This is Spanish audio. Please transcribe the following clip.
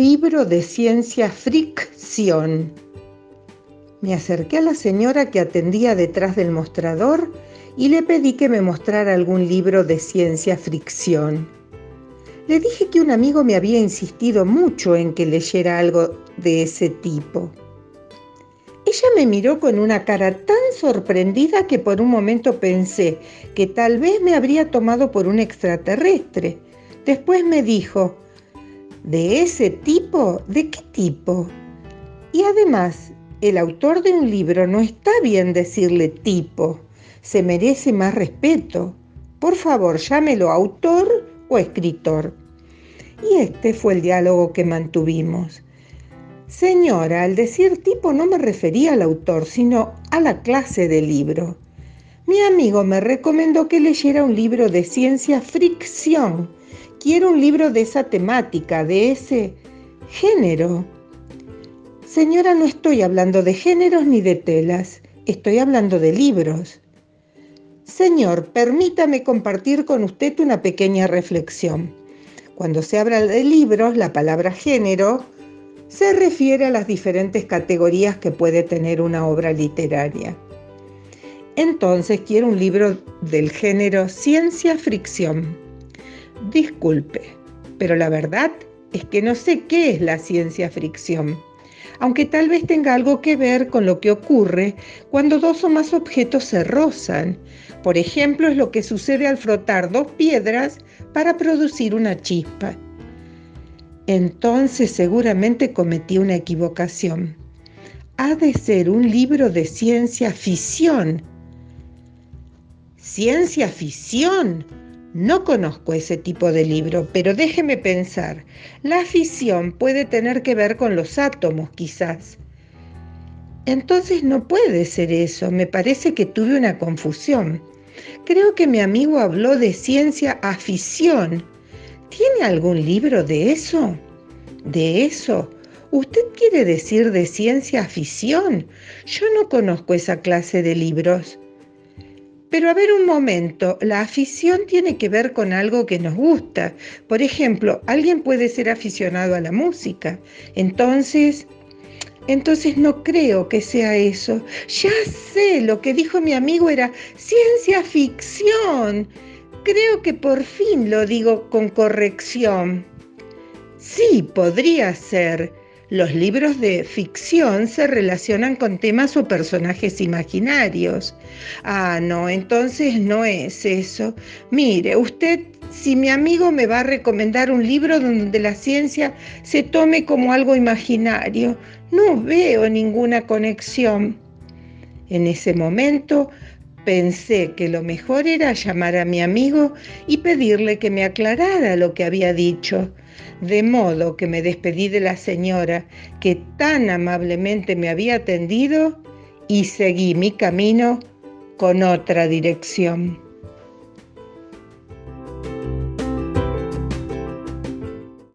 libro de ciencia fricción. Me acerqué a la señora que atendía detrás del mostrador y le pedí que me mostrara algún libro de ciencia fricción. Le dije que un amigo me había insistido mucho en que leyera algo de ese tipo. Ella me miró con una cara tan sorprendida que por un momento pensé que tal vez me habría tomado por un extraterrestre. Después me dijo, ¿de ese tipo? ¿De qué tipo? Y además, el autor de un libro no está bien decirle tipo, se merece más respeto. Por favor, llámelo autor o escritor. Y este fue el diálogo que mantuvimos. Señora, al decir tipo no me refería al autor, sino a la clase de libro. Mi amigo me recomendó que leyera un libro de ciencia fricción. Quiero un libro de esa temática, de ese género. Señora, no estoy hablando de géneros ni de telas, estoy hablando de libros. Señor, permítame compartir con usted una pequeña reflexión. Cuando se habla de libros, la palabra género se refiere a las diferentes categorías que puede tener una obra literaria. Entonces quiero un libro del género ciencia fricción. Disculpe, pero la verdad es que no sé qué es la ciencia fricción, aunque tal vez tenga algo que ver con lo que ocurre cuando dos o más objetos se rozan. Por ejemplo, es lo que sucede al frotar dos piedras para producir una chispa entonces seguramente cometí una equivocación. Ha de ser un libro de ciencia ficción. ¿Ciencia ficción? No conozco ese tipo de libro, pero déjeme pensar. La fisión puede tener que ver con los átomos, quizás. Entonces no puede ser eso. Me parece que tuve una confusión. Creo que mi amigo habló de ciencia afición ¿Tiene algún libro de eso? ¿De eso? ¿Usted quiere decir de ciencia ficción? Yo no conozco esa clase de libros. Pero a ver un momento, la afición tiene que ver con algo que nos gusta. Por ejemplo, alguien puede ser aficionado a la música. Entonces, entonces no creo que sea eso. Ya sé, lo que dijo mi amigo era ciencia ficción. Creo que por fin lo digo con corrección. Sí, podría ser. Los libros de ficción se relacionan con temas o personajes imaginarios. Ah, no, entonces no es eso. Mire, usted, si mi amigo me va a recomendar un libro donde la ciencia se tome como algo imaginario, no veo ninguna conexión. En ese momento Pensé que lo mejor era llamar a mi amigo y pedirle que me aclarara lo que había dicho, de modo que me despedí de la señora que tan amablemente me había atendido y seguí mi camino con otra dirección.